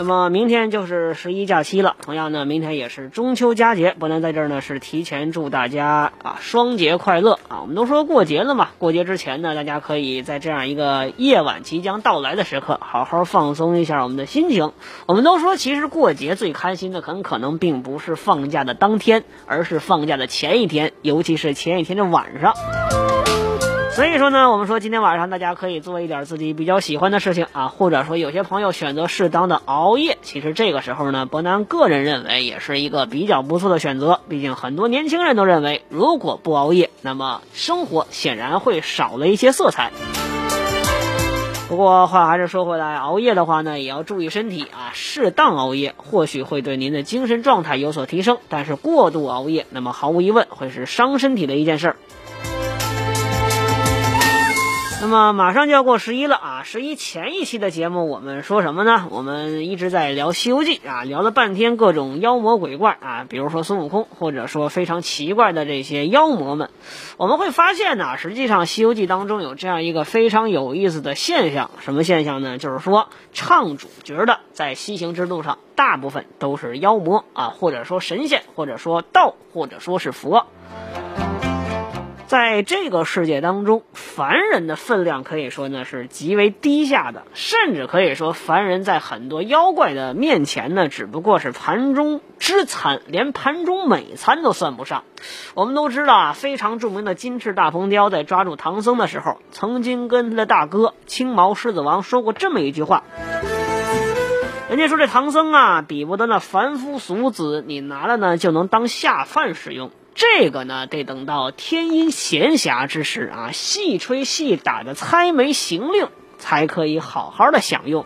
那么明天就是十一假期了，同样呢，明天也是中秋佳节。伯南在这儿呢是提前祝大家啊双节快乐啊！我们都说过节了嘛，过节之前呢，大家可以在这样一个夜晚即将到来的时刻，好好放松一下我们的心情。我们都说，其实过节最开心的很可能并不是放假的当天，而是放假的前一天，尤其是前一天的晚上。所以说呢，我们说今天晚上大家可以做一点自己比较喜欢的事情啊，或者说有些朋友选择适当的熬夜，其实这个时候呢，伯南个人认为也是一个比较不错的选择。毕竟很多年轻人都认为，如果不熬夜，那么生活显然会少了一些色彩。不过话还是说回来，熬夜的话呢，也要注意身体啊，适当熬夜或许会对您的精神状态有所提升，但是过度熬夜，那么毫无疑问会是伤身体的一件事儿。那么马上就要过十一了啊！十一前一期的节目我们说什么呢？我们一直在聊《西游记》啊，聊了半天各种妖魔鬼怪啊，比如说孙悟空，或者说非常奇怪的这些妖魔们。我们会发现呢，实际上《西游记》当中有这样一个非常有意思的现象，什么现象呢？就是说唱主角的在西行之路上，大部分都是妖魔啊，或者说神仙，或者说道，或者说是佛。在这个世界当中，凡人的分量可以说呢是极为低下的，甚至可以说凡人在很多妖怪的面前呢，只不过是盘中之餐，连盘中美餐都算不上。我们都知道啊，非常著名的金翅大鹏雕在抓住唐僧的时候，曾经跟他的大哥青毛狮子王说过这么一句话：人家说这唐僧啊，比不得那凡夫俗子，你拿了呢就能当下饭使用。这个呢，得等到天阴闲暇之时啊，细吹细打的猜眉行令，才可以好好的享用。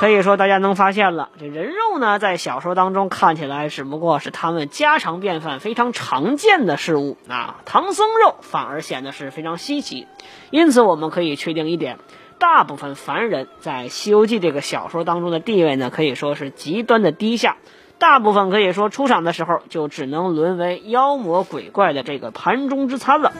可以说，大家能发现了，这人肉呢，在小说当中看起来只不过是他们家常便饭、非常常见的事物啊，唐僧肉反而显得是非常稀奇。因此，我们可以确定一点：大部分凡人在《西游记》这个小说当中的地位呢，可以说是极端的低下。大部分可以说出场的时候就只能沦为妖魔鬼怪的这个盘中之餐了。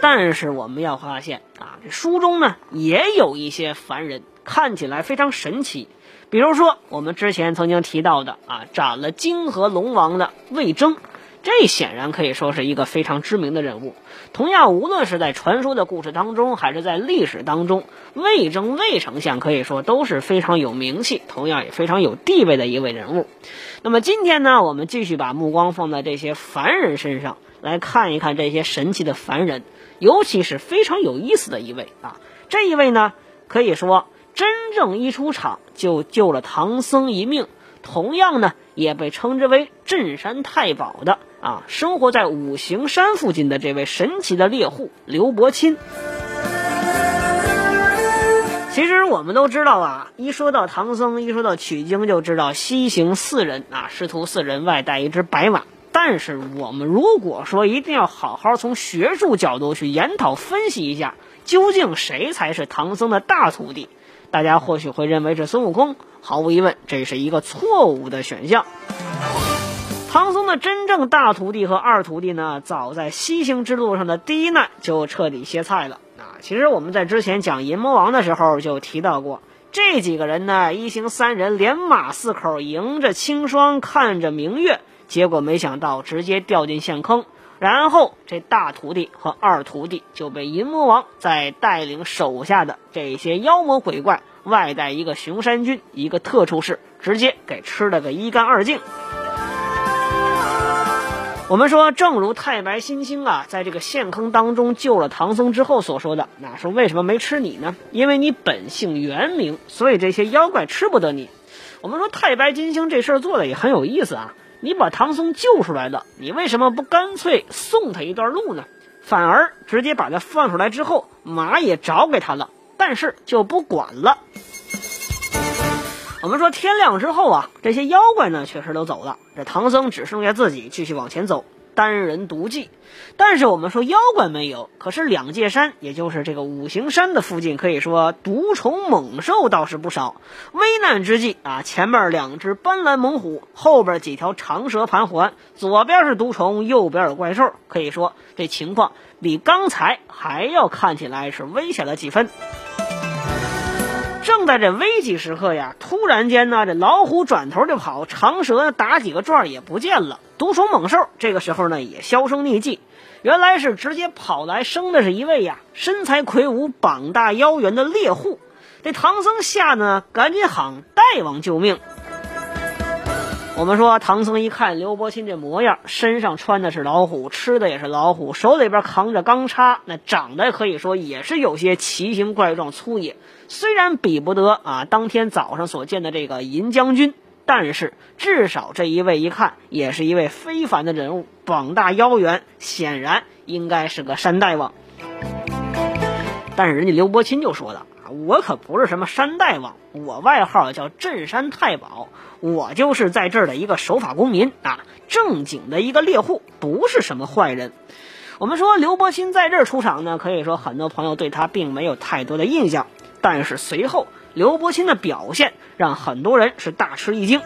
但是我们要发现啊，这书中呢也有一些凡人看起来非常神奇，比如说我们之前曾经提到的啊，斩了泾河龙王的魏征。这显然可以说是一个非常知名的人物。同样，无论是在传说的故事当中，还是在历史当中，魏征魏丞相可以说都是非常有名气，同样也非常有地位的一位人物。那么今天呢，我们继续把目光放在这些凡人身上，来看一看这些神奇的凡人，尤其是非常有意思的一位啊。这一位呢，可以说真正一出场就救了唐僧一命，同样呢，也被称之为镇山太保的。啊，生活在五行山附近的这位神奇的猎户刘伯钦。其实我们都知道啊，一说到唐僧，一说到取经，就知道西行四人啊，师徒四人外带一只白马。但是我们如果说一定要好好从学术角度去研讨分析一下，究竟谁才是唐僧的大徒弟，大家或许会认为是孙悟空。毫无疑问，这是一个错误的选项。唐僧的真正大徒弟和二徒弟呢，早在西行之路上的第一难就彻底歇菜了啊！其实我们在之前讲银魔王的时候就提到过，这几个人呢，一行三人连马四口，迎着清霜，看着明月，结果没想到直接掉进陷坑，然后这大徒弟和二徒弟就被银魔王在带领手下的这些妖魔鬼怪外带一个熊山军一个特处士，直接给吃了个一干二净。我们说，正如太白金星啊，在这个陷坑当中救了唐僧之后所说的，那说为什么没吃你呢？因为你本性元明，所以这些妖怪吃不得你。我们说太白金星这事儿做的也很有意思啊，你把唐僧救出来了，你为什么不干脆送他一段路呢？反而直接把他放出来之后，马也找给他了，但是就不管了。我们说天亮之后啊，这些妖怪呢确实都走了，这唐僧只剩下自己继续往前走。单人独骑，但是我们说妖怪没有，可是两界山，也就是这个五行山的附近，可以说毒虫猛兽倒是不少。危难之际啊，前面两只斑斓猛虎，后边几条长蛇盘桓，左边是毒虫，右边有怪兽，可以说这情况比刚才还要看起来是危险了几分。正在这危急时刻呀，突然间呢，这老虎转头就跑，长蛇打几个转也不见了，毒虫猛兽这个时候呢也销声匿迹。原来是直接跑来生的是一位呀身材魁梧、膀大腰圆的猎户。这唐僧吓得赶紧喊大王救命。我们说唐僧一看刘伯钦这模样，身上穿的是老虎，吃的也是老虎，手里边扛着钢叉，那长得可以说也是有些奇形怪状、粗野。虽然比不得啊当天早上所见的这个银将军，但是至少这一位一看也是一位非凡的人物，膀大腰圆，显然应该是个山大王。但是人家刘伯钦就说了啊，我可不是什么山大王，我外号叫镇山太保，我就是在这儿的一个守法公民啊，正经的一个猎户，不是什么坏人。我们说刘伯钦在这儿出场呢，可以说很多朋友对他并没有太多的印象。但是随后刘伯钦的表现让很多人是大吃一惊。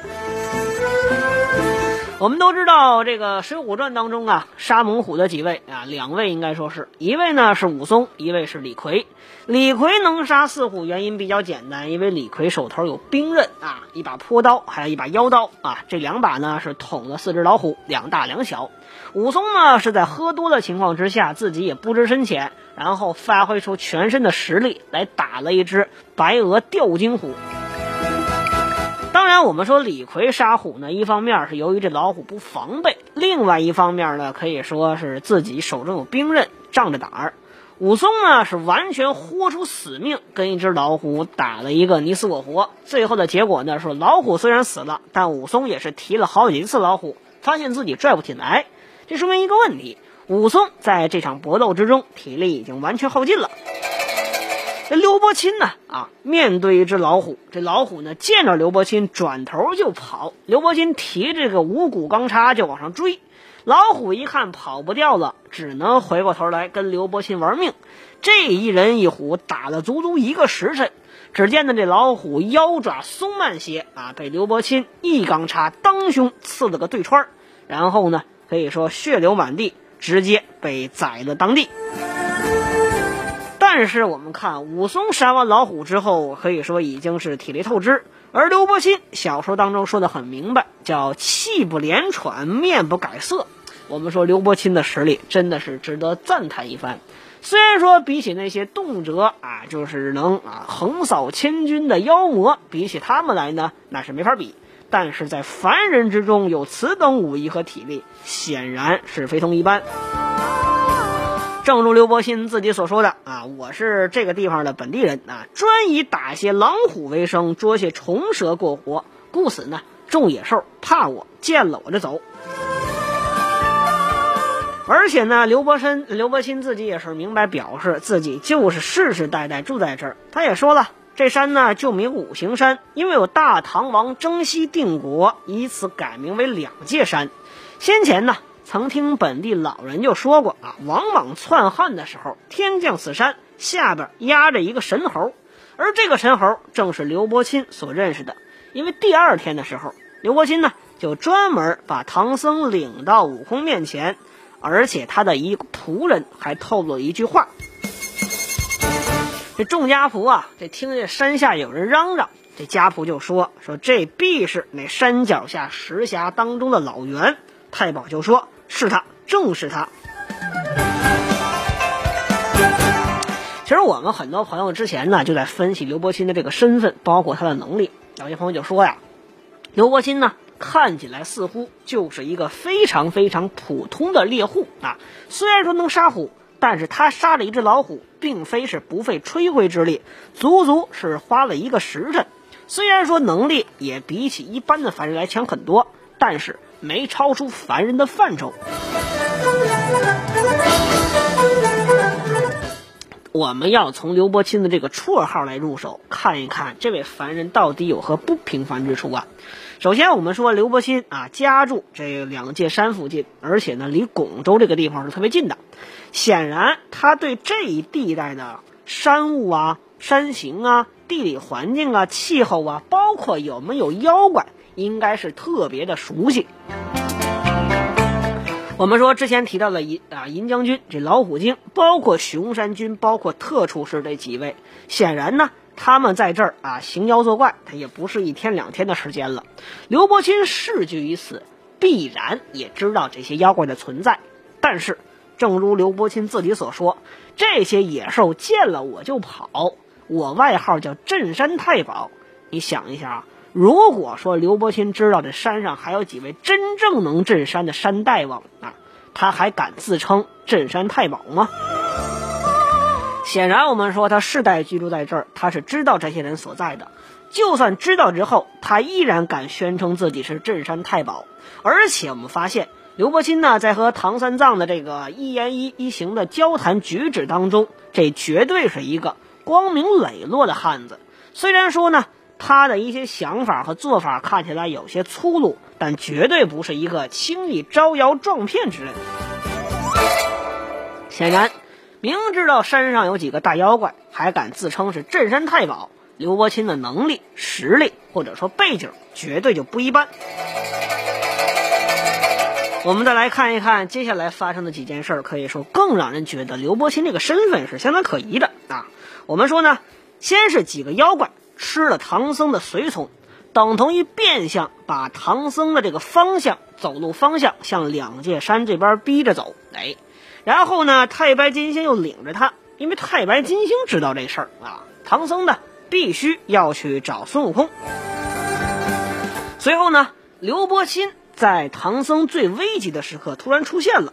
我们都知道这个《水浒传》当中啊，杀猛虎的几位啊，两位应该说是一位呢是武松，一位是李逵。李逵能杀四虎，原因比较简单，因为李逵手头有兵刃啊，一把坡刀，还有一把腰刀啊，这两把呢是捅了四只老虎，两大两小。武松呢是在喝多的情况之下，自己也不知深浅，然后发挥出全身的实力来打了一只白额吊睛虎。当然，我们说李逵杀虎呢，一方面是由于这老虎不防备，另外一方面呢，可以说是自己手中有兵刃，仗着胆儿。武松呢是完全豁出死命，跟一只老虎打了一个你死我活。最后的结果呢，是老虎虽然死了，但武松也是提了好几次老虎，发现自己拽不起来。这说明一个问题：武松在这场搏斗之中，体力已经完全耗尽了。这刘伯钦呢？啊，面对一只老虎，这老虎呢见着刘伯钦转头就跑。刘伯钦提这个五股钢叉就往上追，老虎一看跑不掉了，只能回过头来跟刘伯钦玩命。这一人一虎打了足足一个时辰，只见呢这老虎腰爪松慢些啊，被刘伯钦一钢叉当胸刺了个对穿然后呢可以说血流满地，直接被宰了当地。但是我们看武松杀完老虎之后，可以说已经是体力透支。而刘伯钦小说当中说的很明白，叫气不连喘，面不改色。我们说刘伯钦的实力真的是值得赞叹一番。虽然说比起那些动辄啊就是能啊横扫千军的妖魔，比起他们来呢，那是没法比。但是在凡人之中有此等武艺和体力，显然是非同一般。正如刘伯钦自己所说的啊，我是这个地方的本地人啊，专以打些狼虎为生，捉些虫蛇过活，故此呢，众野兽怕我，见了我就走。而且呢，刘伯申、刘伯钦自己也是明白表示，自己就是世世代代住在这儿。他也说了，这山呢就名五行山，因为有大唐王征西定国，以此改名为两界山。先前呢。曾听本地老人就说过啊，王莽篡汉的时候，天降此山，下边压着一个神猴，而这个神猴正是刘伯钦所认识的。因为第二天的时候，刘伯钦呢就专门把唐僧领到悟空面前，而且他的一仆人还透露了一句话。这众家仆啊，这听见山下有人嚷嚷，这家仆就说说这必是那山脚下石峡当中的老袁。太保就说。是他，正是他。其实我们很多朋友之前呢就在分析刘伯钦的这个身份，包括他的能力。有些朋友就说呀，刘伯钦呢看起来似乎就是一个非常非常普通的猎户啊。虽然说能杀虎，但是他杀了一只老虎，并非是不费吹灰之力，足足是花了一个时辰。虽然说能力也比起一般的凡人来强很多，但是。没超出凡人的范畴。我们要从刘伯钦的这个绰号来入手，看一看这位凡人到底有何不平凡之处啊。首先，我们说刘伯钦啊，家住这两界山附近，而且呢，离巩州这个地方是特别近的。显然，他对这一地带的山雾啊、山形啊、地理环境啊、气候啊，包括有没有妖怪，应该是特别的熟悉。我们说之前提到的银啊银将军这老虎精，包括熊山军，包括特处士这几位，显然呢，他们在这儿啊行妖作怪，他也不是一天两天的时间了。刘伯钦世居于此，必然也知道这些妖怪的存在。但是，正如刘伯钦自己所说，这些野兽见了我就跑，我外号叫镇山太保。你想一下啊。如果说刘伯钦知道这山上还有几位真正能镇山的山大王啊，他还敢自称镇山太保吗？显然，我们说他世代居住在这儿，他是知道这些人所在的。就算知道之后，他依然敢宣称自己是镇山太保。而且，我们发现刘伯钦呢，在和唐三藏的这个一言一一行的交谈举止当中，这绝对是一个光明磊落的汉子。虽然说呢。他的一些想法和做法看起来有些粗鲁，但绝对不是一个轻易招摇撞骗之人。显然，明知道山上有几个大妖怪，还敢自称是镇山太保，刘伯钦的能力、实力或者说背景绝对就不一般。我们再来看一看接下来发生的几件事儿，可以说更让人觉得刘伯钦这个身份是相当可疑的啊。我们说呢，先是几个妖怪。吃了唐僧的随从，等同于变相把唐僧的这个方向走路方向向两界山这边逼着走。哎，然后呢，太白金星又领着他，因为太白金星知道这事儿啊，唐僧呢必须要去找孙悟空。随后呢，刘伯钦在唐僧最危急的时刻突然出现了，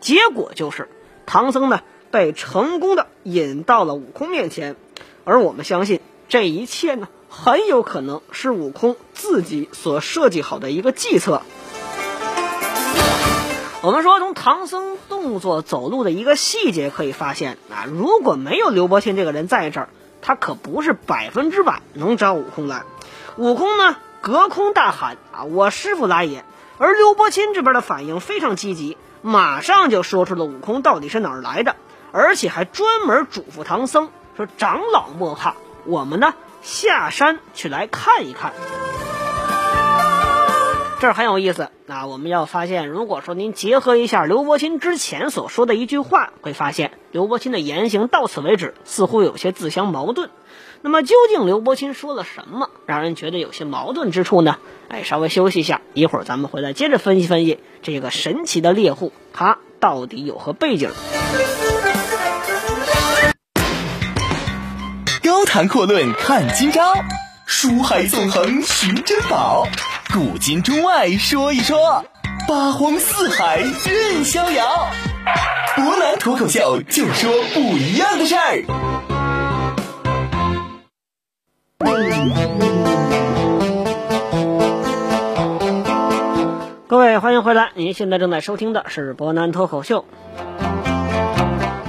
结果就是唐僧呢被成功的引到了悟空面前，而我们相信。这一切呢，很有可能是悟空自己所设计好的一个计策。我们说，从唐僧动作走路的一个细节可以发现啊，如果没有刘伯钦这个人在这儿，他可不是百分之百能找悟空来。悟空呢，隔空大喊啊：“我师傅来也！”而刘伯钦这边的反应非常积极，马上就说出了悟空到底是哪儿来的，而且还专门嘱咐唐僧说：“长老莫怕。”我们呢下山去来看一看，这很有意思。那我们要发现，如果说您结合一下刘伯钦之前所说的一句话，会发现刘伯钦的言行到此为止似乎有些自相矛盾。那么究竟刘伯钦说了什么，让人觉得有些矛盾之处呢？哎，稍微休息一下，一会儿咱们回来接着分析分析这个神奇的猎户，他到底有何背景。高谈阔论看今朝，书海纵横寻珍宝，古今中外说一说，八荒四海任逍遥。博南脱口秀就说不一样的事儿。各位欢迎回来，您现在正在收听的是博南脱口秀。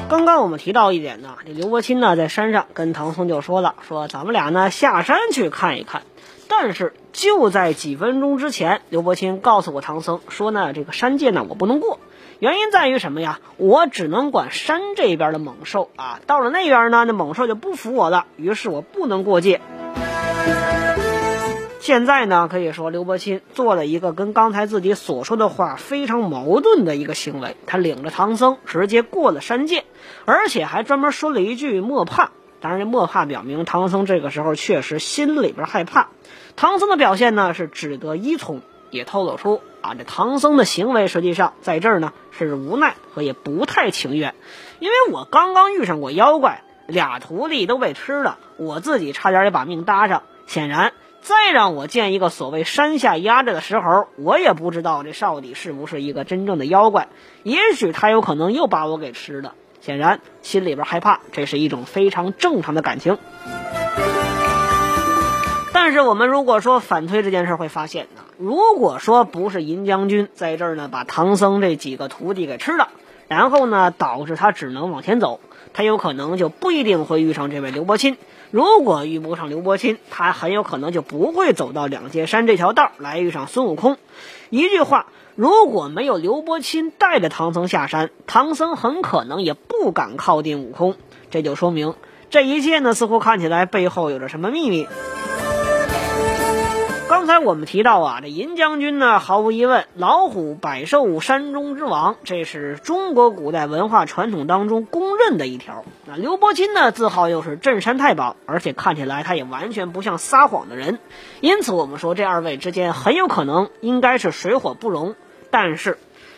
刚刚我们提到一点呢，这刘伯钦呢在山上跟唐僧就说了，说咱们俩呢下山去看一看。但是就在几分钟之前，刘伯钦告诉过唐僧说呢，这个山界呢我不能过，原因在于什么呀？我只能管山这边的猛兽啊，到了那边呢，那猛兽就不服我了，于是我不能过界。现在呢，可以说刘伯钦做了一个跟刚才自己所说的话非常矛盾的一个行为。他领着唐僧直接过了山界，而且还专门说了一句“莫怕”。当然，这“莫怕”表明唐僧这个时候确实心里边害怕。唐僧的表现呢是只得依从，也透露出啊，这唐僧的行为实际上在这儿呢是无奈和也不太情愿。因为我刚刚遇上过妖怪，俩徒弟都被吃了，我自己差点也把命搭上。显然。再让我见一个所谓山下压着的石猴，我也不知道这到底是不是一个真正的妖怪。也许他有可能又把我给吃了。显然心里边害怕，这是一种非常正常的感情。但是我们如果说反推这件事，会发现呢，如果说不是银将军在这儿呢，把唐僧这几个徒弟给吃了，然后呢导致他只能往前走，他有可能就不一定会遇上这位刘伯钦。如果遇不上刘伯钦，他很有可能就不会走到两界山这条道来遇上孙悟空。一句话，如果没有刘伯钦带着唐僧下山，唐僧很可能也不敢靠近悟空。这就说明这一切呢，似乎看起来背后有着什么秘密。刚才我们提到啊，这银将军呢，毫无疑问，老虎百兽山中之王，这是中国古代文化传统当中公认的一条。那刘伯钦呢，自号又是镇山太保，而且看起来他也完全不像撒谎的人，因此我们说这二位之间很有可能应该是水火不容。但是，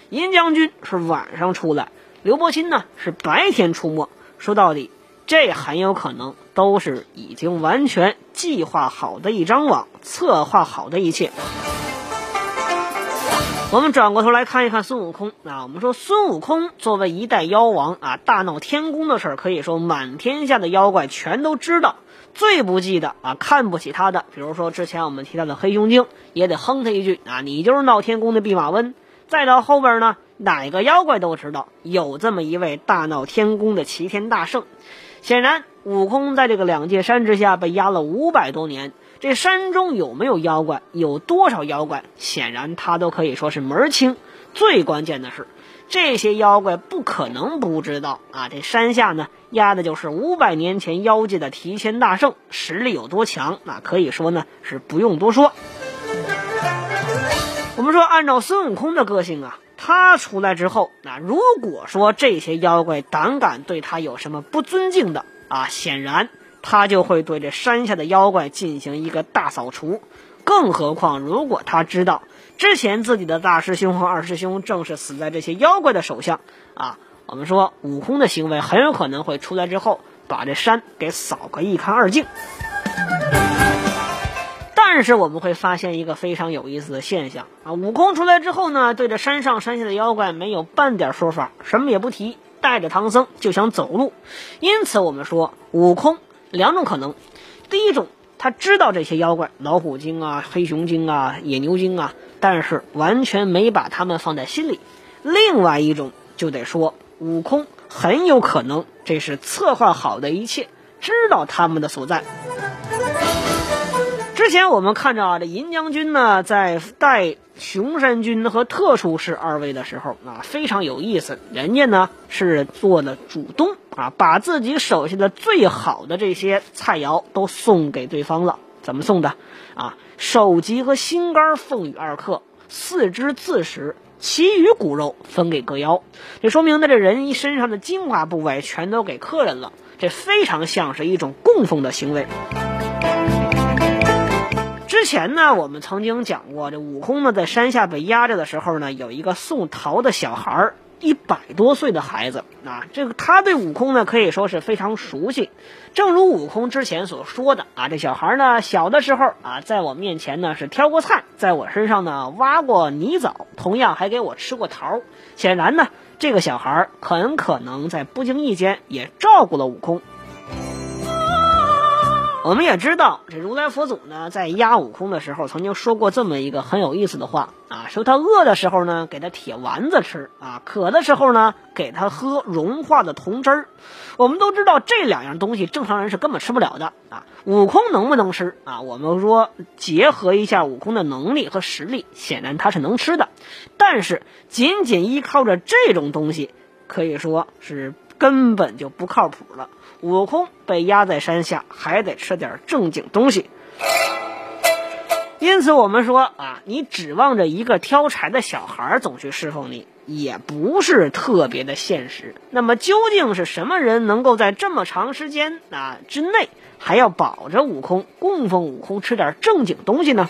银将军是晚上出来，刘伯钦呢是白天出没，说到底。这很有可能都是已经完全计划好的一张网，策划好的一切。我们转过头来看一看孙悟空啊，我们说孙悟空作为一代妖王啊，大闹天宫的事儿，可以说满天下的妖怪全都知道。最不济的啊，看不起他的，比如说之前我们提到的黑熊精，也得哼他一句啊，你就是闹天宫的弼马温。再到后边呢，哪个妖怪都知道有这么一位大闹天宫的齐天大圣。显然，悟空在这个两界山之下被压了五百多年，这山中有没有妖怪，有多少妖怪，显然他都可以说是门儿清。最关键的是，这些妖怪不可能不知道啊！这山下呢，压的就是五百年前妖界的提牵大圣，实力有多强，那可以说呢是不用多说。我们说，按照孙悟空的个性啊。他出来之后，那如果说这些妖怪胆敢对他有什么不尊敬的啊，显然他就会对这山下的妖怪进行一个大扫除。更何况，如果他知道之前自己的大师兄和二师兄正是死在这些妖怪的手下啊，我们说悟空的行为很有可能会出来之后把这山给扫个一干二净。但是我们会发现一个非常有意思的现象啊！悟空出来之后呢，对着山上山下的妖怪没有半点说法，什么也不提，带着唐僧就想走路。因此，我们说悟空两种可能：第一种，他知道这些妖怪，老虎精啊、黑熊精啊、野牛精啊，但是完全没把他们放在心里；另外一种，就得说悟空很有可能这是策划好的一切，知道他们的所在。之前我们看着啊，这银将军呢，在带熊山军和特殊士二位的时候啊，非常有意思。人家呢是做了主动啊，把自己手下的最好的这些菜肴都送给对方了。怎么送的？啊，首级和心肝奉与二客，四肢自食，其余骨肉分给各妖。这说明呢，这人身上的精华部位全都给客人了。这非常像是一种供奉的行为。之前呢，我们曾经讲过，这悟空呢在山下被压着的时候呢，有一个送桃的小孩儿，一百多岁的孩子啊，这个他对悟空呢可以说是非常熟悉。正如悟空之前所说的啊，这小孩呢小的时候啊，在我面前呢是挑过菜，在我身上呢挖过泥枣，同样还给我吃过桃。显然呢，这个小孩很可能在不经意间也照顾了悟空。我们也知道，这如来佛祖呢，在压悟空的时候，曾经说过这么一个很有意思的话啊，说他饿的时候呢，给他铁丸子吃啊；渴的时候呢，给他喝融化的铜汁儿。我们都知道这两样东西，正常人是根本吃不了的啊。悟空能不能吃啊？我们说结合一下悟空的能力和实力，显然他是能吃的。但是仅仅依靠着这种东西，可以说是根本就不靠谱了。悟空被压在山下，还得吃点正经东西。因此，我们说啊，你指望着一个挑柴的小孩总去侍奉你，也不是特别的现实。那么，究竟是什么人能够在这么长时间啊之内，还要保着悟空，供奉悟空吃点正经东西呢？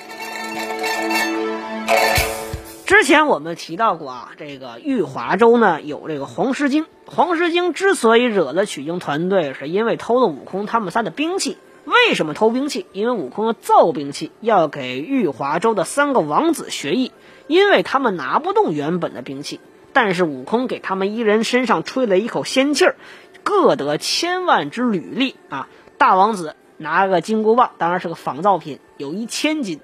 之前我们提到过啊，这个玉华州呢有这个黄狮精。黄狮精之所以惹了取经团队，是因为偷了悟空他们仨的兵器。为什么偷兵器？因为悟空要造兵器，要给玉华州的三个王子学艺，因为他们拿不动原本的兵器。但是悟空给他们一人身上吹了一口仙气儿，各得千万之履历啊！大王子拿个金箍棒，当然是个仿造品，有一千斤；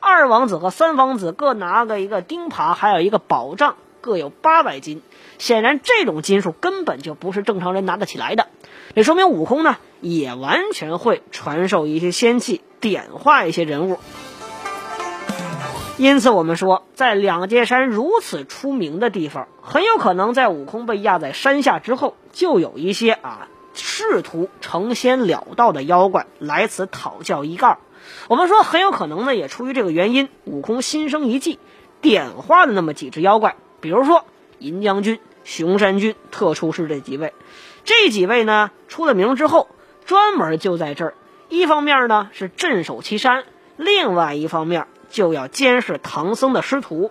二王子和三王子各拿个一个钉耙，还有一个宝杖。各有八百斤。显然，这种金属根本就不是正常人拿得起来的。这说明悟空呢，也完全会传授一些仙气，点化一些人物。因此，我们说，在两界山如此出名的地方，很有可能在悟空被压在山下之后，就有一些啊试图成仙了道的妖怪来此讨教一二。我们说，很有可能呢，也出于这个原因，悟空心生一计，点化了那么几只妖怪，比如说银将军、熊山君、特出师这几位。这几位呢，出了名之后，专门就在这儿，一方面呢是镇守其山，另外一方面。就要监视唐僧的师徒，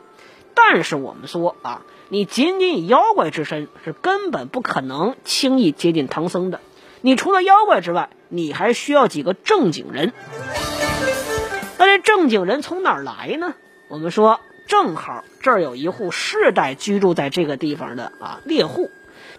但是我们说啊，你仅仅以妖怪之身是根本不可能轻易接近唐僧的。你除了妖怪之外，你还需要几个正经人。那这正经人从哪儿来呢？我们说，正好这儿有一户世代居住在这个地方的啊猎户。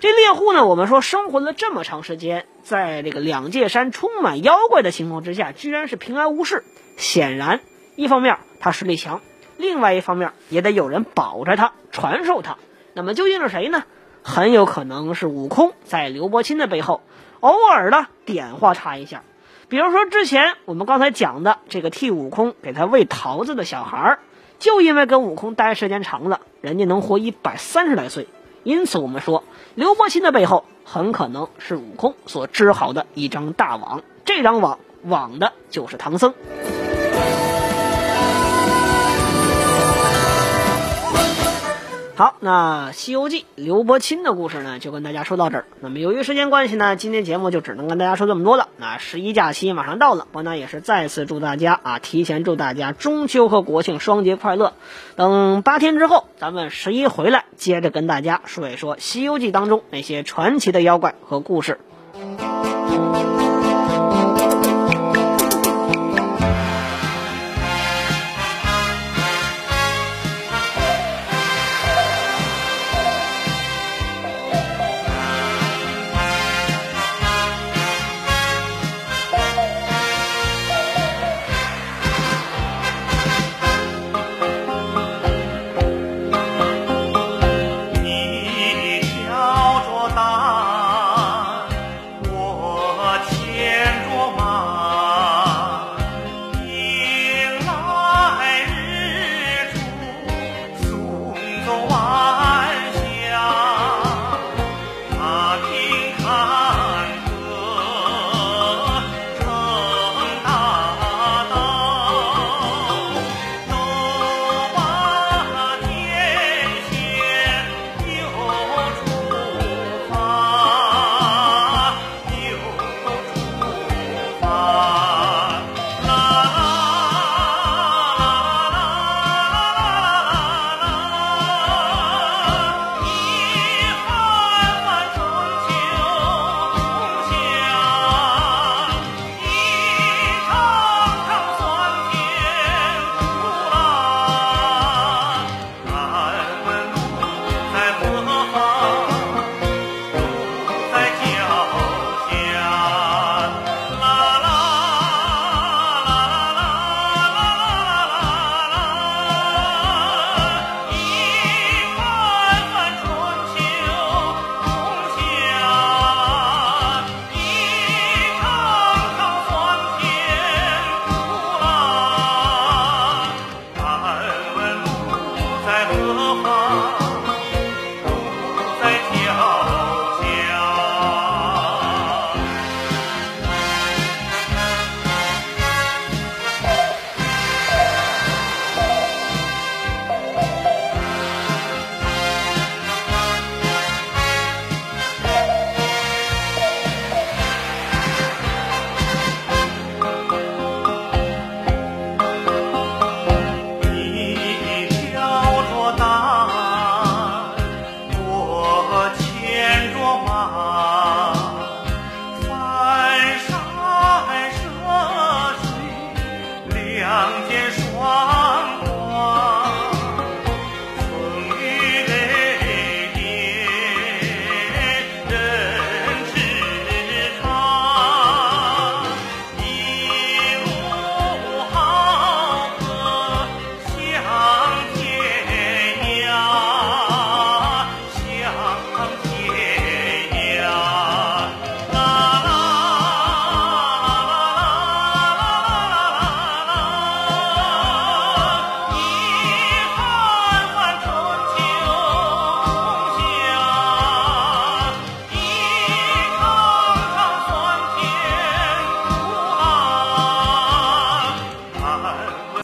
这猎户呢，我们说生活了这么长时间，在这个两界山充满妖怪的情况之下，居然是平安无事。显然，一方面。他实力强，另外一方面也得有人保着他，传授他。那么究竟是谁呢？很有可能是悟空在刘伯钦的背后，偶尔的点化他一下。比如说之前我们刚才讲的这个替悟空给他喂桃子的小孩，就因为跟悟空待时间长了，人家能活一百三十来岁。因此我们说，刘伯钦的背后很可能是悟空所织好的一张大网，这张网网的就是唐僧。好，那《西游记》刘伯钦的故事呢，就跟大家说到这儿。那么由于时间关系呢，今天节目就只能跟大家说这么多了。那十一假期马上到了，我呢也是再次祝大家啊，提前祝大家中秋和国庆双节快乐。等八天之后，咱们十一回来，接着跟大家说一说《西游记》当中那些传奇的妖怪和故事。